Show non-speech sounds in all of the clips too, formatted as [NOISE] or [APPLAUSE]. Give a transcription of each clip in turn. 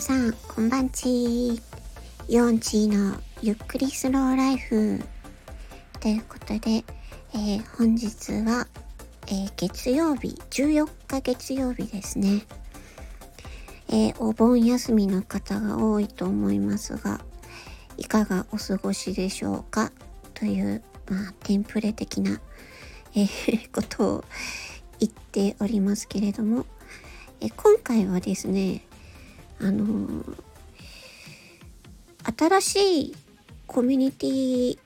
さん、こんばんち。ヨンチーのゆっくりスローライフ。ということで、えー、本日は、えー、月曜日、14日月曜日ですね。えー、お盆休みの方が多いと思いますが、いかがお過ごしでしょうか？という、まあ、テンプレ的な、え [LAUGHS] ことを言っておりますけれども、え今回はですね、あのー、新しいコミュニティ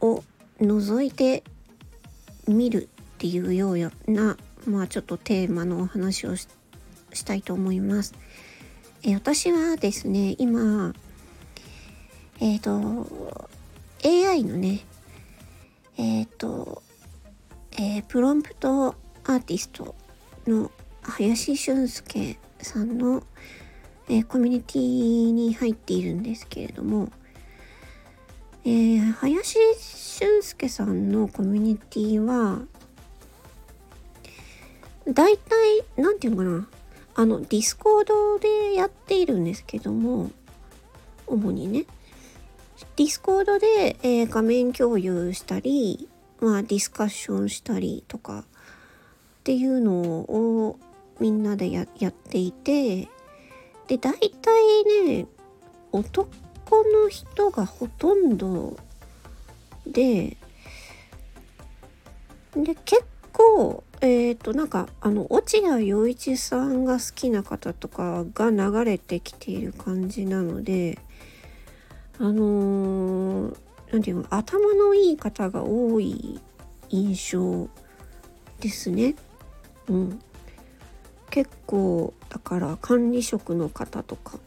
を覗いてみるっていうような、まあちょっとテーマのお話をしたいと思います。え私はですね、今、えっ、ー、と、AI のね、えっ、ー、と、えー、プロンプトアーティストの林俊介さんのえー、コミュニティに入っているんですけれども、えー、林俊介さんのコミュニティは、大体、なんていうのかな、あの、ディスコードでやっているんですけども、主にね、ディスコードで、えー、画面共有したり、まあ、ディスカッションしたりとかっていうのをみんなでやっていて、で大体ね男の人がほとんどでで結構えっ、ー、となんかあの落合陽一さんが好きな方とかが流れてきている感じなのであのー、ていうの頭のいい方が多い印象ですね。うん。結構だから管理職の方とか、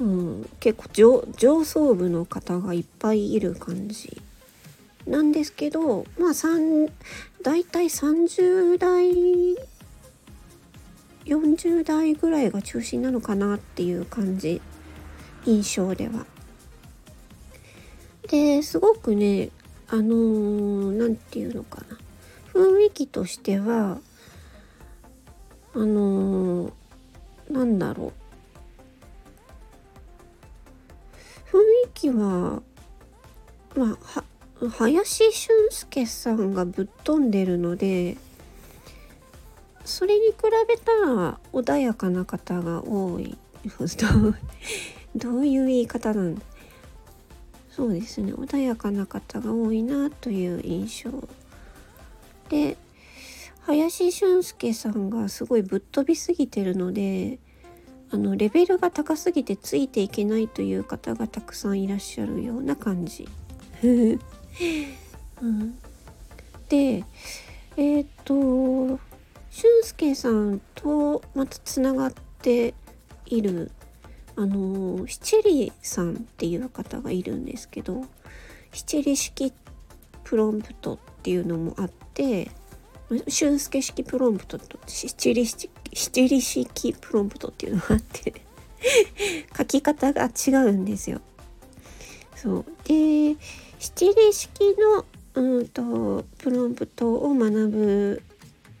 うん、結構上層部の方がいっぱいいる感じなんですけどまあ3大体30代40代ぐらいが中心なのかなっていう感じ印象では。ですごくねあの何、ー、て言うのかな雰囲気としてはあのー、なんだろう。雰囲気はまあ林俊介さんがぶっ飛んでるのでそれに比べたら穏やかな方が多い。[LAUGHS] どういう言い方なん？だそうですね。穏やかな方が多いなという印象。で林俊介さんがすごいぶっ飛びすぎてるのであのレベルが高すぎてついていけないという方がたくさんいらっしゃるような感じ。[LAUGHS] うん、でえっ、と俊介さんとまたつながっているあの七里さんっていう方がいるんですけど七里式プロンプトっていうのもあって俊介式プロンプトと七里七里式プロンプトっていうのがあって書き方が違うんですよ。そうで七里式のうんとプロンプトを学ぶ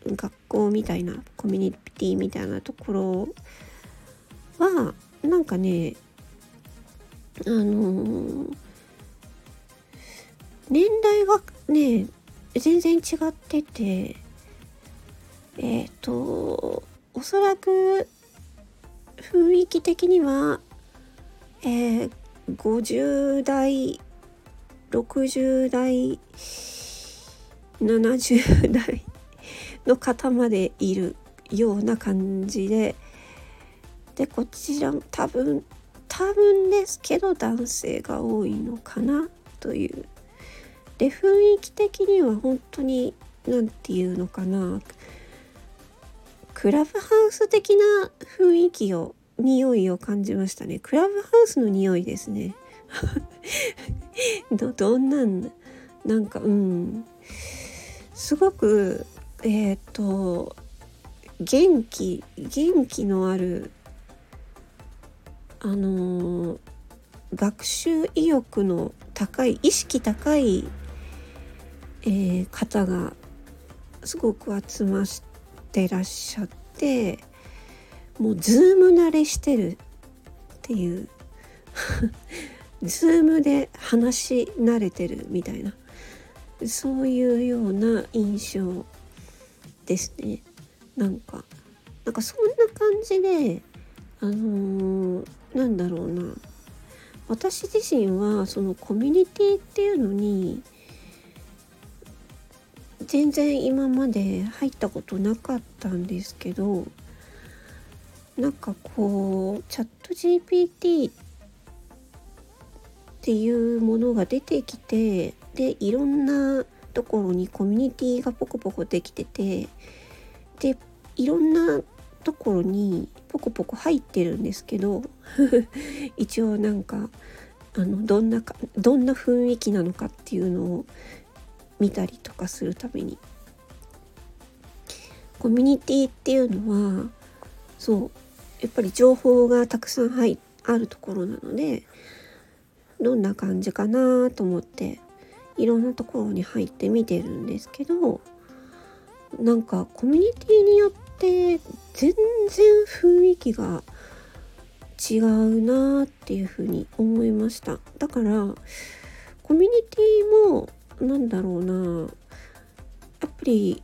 学校みたいなコミュニティみたいなところはなんかねあのー、年代がね全然違っててえっ、ー、とおそらく雰囲気的には、えー、50代60代70代の方までいるような感じででこちらも多分多分ですけど男性が多いのかなというで雰囲気的には本当に何て言うのかな。クラブハウス的な雰囲気を匂いを感じましたね。クラブハウスの匂いですね。[LAUGHS] どどんなんなんかうん。すごくえっ、ー、と元気元気のあるあのー、学習意欲の高い意識高いえー、方がすごく集まってらっしゃってもうズーム慣れしてるっていう [LAUGHS] ズームで話し慣れてるみたいなそういうような印象ですね。なんかなんかそんな感じであのー、なんだろうな。私自身はそのコミュニティっていうのに全然今まで入ったことなかったんですけどなんかこうチャット GPT っていうものが出てきてでいろんなところにコミュニティがポコポコできててでいろんなところにポコポコ入ってるんですけど [LAUGHS] 一応なんかあのどんなかどんな雰囲気なのかっていうのを見たりとかするために。コミュニティっていうのはそうやっぱり情報がたくさん入あるところなのでどんな感じかなと思っていろんなところに入って見てるんですけどなんかコミュニティによって全然雰囲気が違うなっていうふうに思いました。だからコミュニティもなんだろうなやっぱり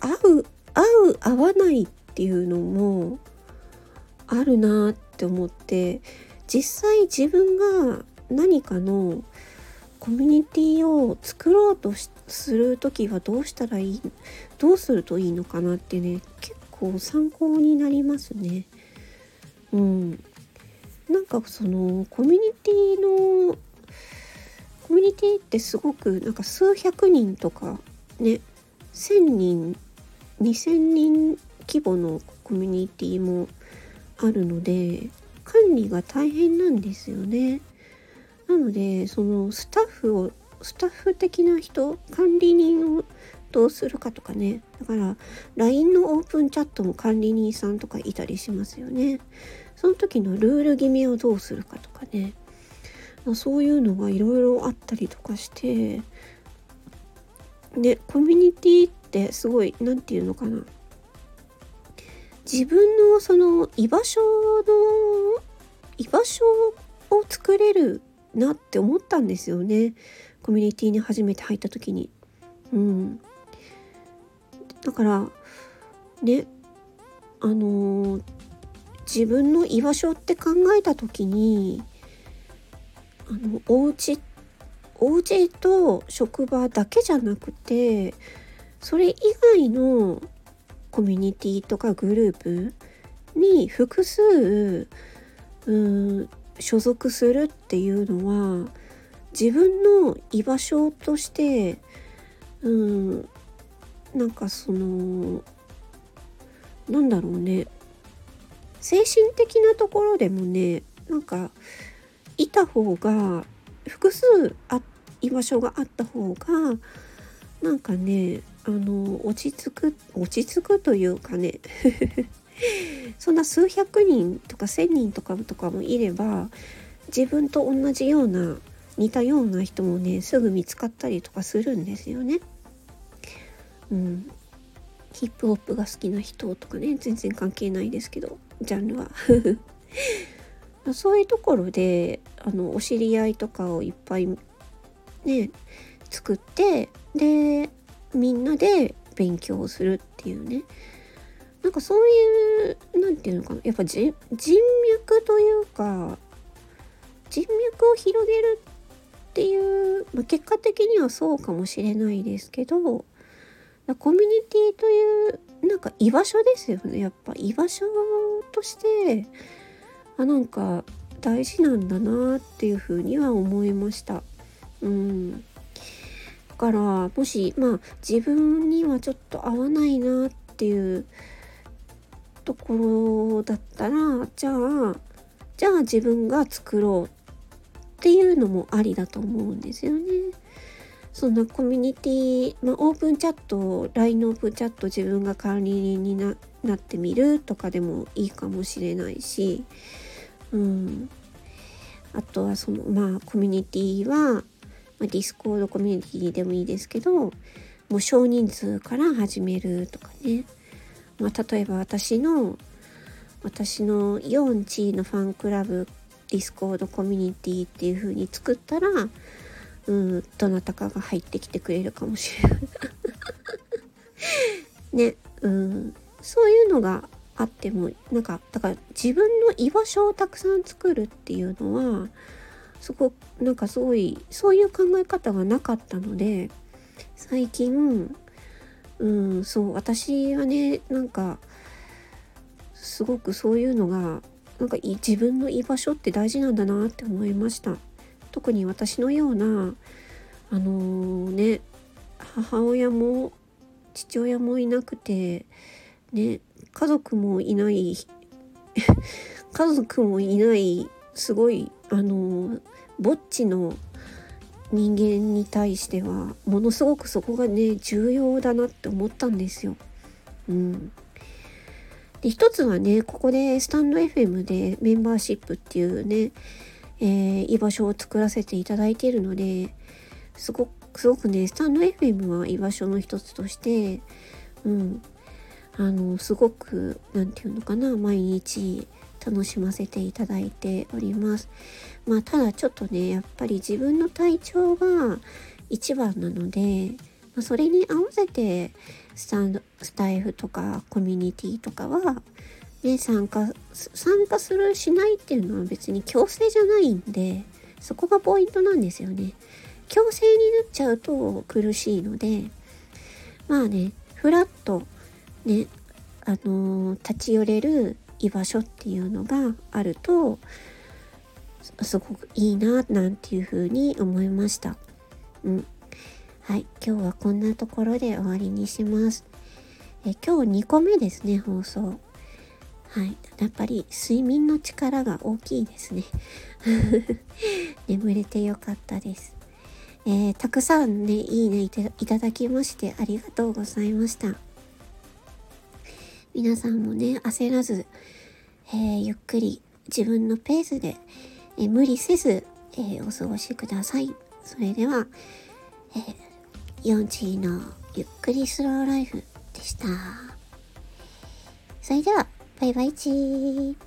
合う合う合わないっていうのもあるなって思って実際自分が何かのコミュニティを作ろうとする時はどうしたらいいどうするといいのかなってね結構参考になりますね。うん、なんかそのコミュニティのコミュニティってすごくなんか数百人とかね1,000人2,000人規模のコミュニティもあるので管理が大変なんですよね。なのでそのスタッフをスタッフ的な人管理人をどうするかとかね。だから LINE のオープンチャットも管理人さんとかいたりしますよね。その時のルール決めをどうするかとかね。まそういうのがいろいろあったりとかしてでコミュニティってすごい何て言うのかな。自分のその居場所の居場所を作れるなって思ったんですよね。コミュニティに初めて入った時に。うん、だからねあのー、自分の居場所って考えた時にあのお家お家と職場だけじゃなくてそれ以外のコミュニティとかグループに複数うん所属するっていうのは自分の居場所としてうんなんかそのなんだろうね。精神的なところでもねなんかいた方が複数あ居場所があった方がなんかねあの落ち着く落ち着くというかね [LAUGHS] そんな数百人とか1,000人とかとかもいれば自分と同じような似たような人もねすぐ見つかったりとかするんですよね。うん、ヒップホップが好きな人とかね全然関係ないですけどジャンルはそういうところであのお知り合いとかをいっぱいね作ってでみんなで勉強するっていうね。なんかそういう何て言うのかな。やっぱ人脈というか人脈を広げるっていう、まあ、結果的にはそうかもしれないですけどコミュニティというなんか居場所ですよね。やっぱ居場所としてあなんか大事なんだなっていうふうには思いました。うんだからもしまあ自分にはちょっと合わないなっていうところだったらじゃあじゃあ自分が作ろうっていうのもありだと思うんですよね。そんなコミュニティ、まあ、オープンチャット LINE のオープンチャット自分が管理人になってみるとかでもいいかもしれないし、うん、あとはそのまあコミュニティは、まあ、ディスコードコミュニティでもいいですけどもう少人数から始めるとかね、まあ、例えば私の私のヨンチーのファンクラブディスコードコミュニティっていう風に作ったらうんどなたかが入ってきてくれるかもしれない。[LAUGHS] ね。うん。そういうのがあってもなんかだから自分の居場所をたくさん作るっていうのはそこなんかすごいそういう考え方がなかったので最近うんそう私はねなんかすごくそういうのがなんか自分の居場所って大事なんだなって思いました。特に私のようなあのー、ね母親も父親もいなくてね家族もいない [LAUGHS] 家族もいないすごいあのぼっちの人間に対してはものすごくそこがね重要だなって思ったんですよ。うん、で一つはねここでスタンド FM でメンバーシップっていうね、えー、居場所を作らせていただいているのですごくすごくねスタンド FM は居場所の一つとしてうんあのすごく何て言うのかな毎日楽しませていただいております。まあただちょっとねやっぱり自分の体調が一番なので、まあ、それに合わせてスタンドスタイフとかコミュニティとかは、ね、参加参加するしないっていうのは別に強制じゃないんでそこがポイントなんですよね。強制になっちゃうと苦しいのでまあねフラットねあのー、立ち寄れる居場所っていうのがあるとすごくいいななんていうふうに思いました。うん。はい。今日はこんなところで終わりにします。え今日2個目ですね、放送。はい。やっぱり睡眠の力が大きいですね。[LAUGHS] 眠れてよかったです。えー、たくさんね、いいねいただきましてありがとうございました。皆さんもね、焦らず、えー、ゆっくり自分のペースで、えー、無理せず、えお過ごしください。それでは、えヨンチーのゆっくりスローライフでした。それでは、バイバイチー。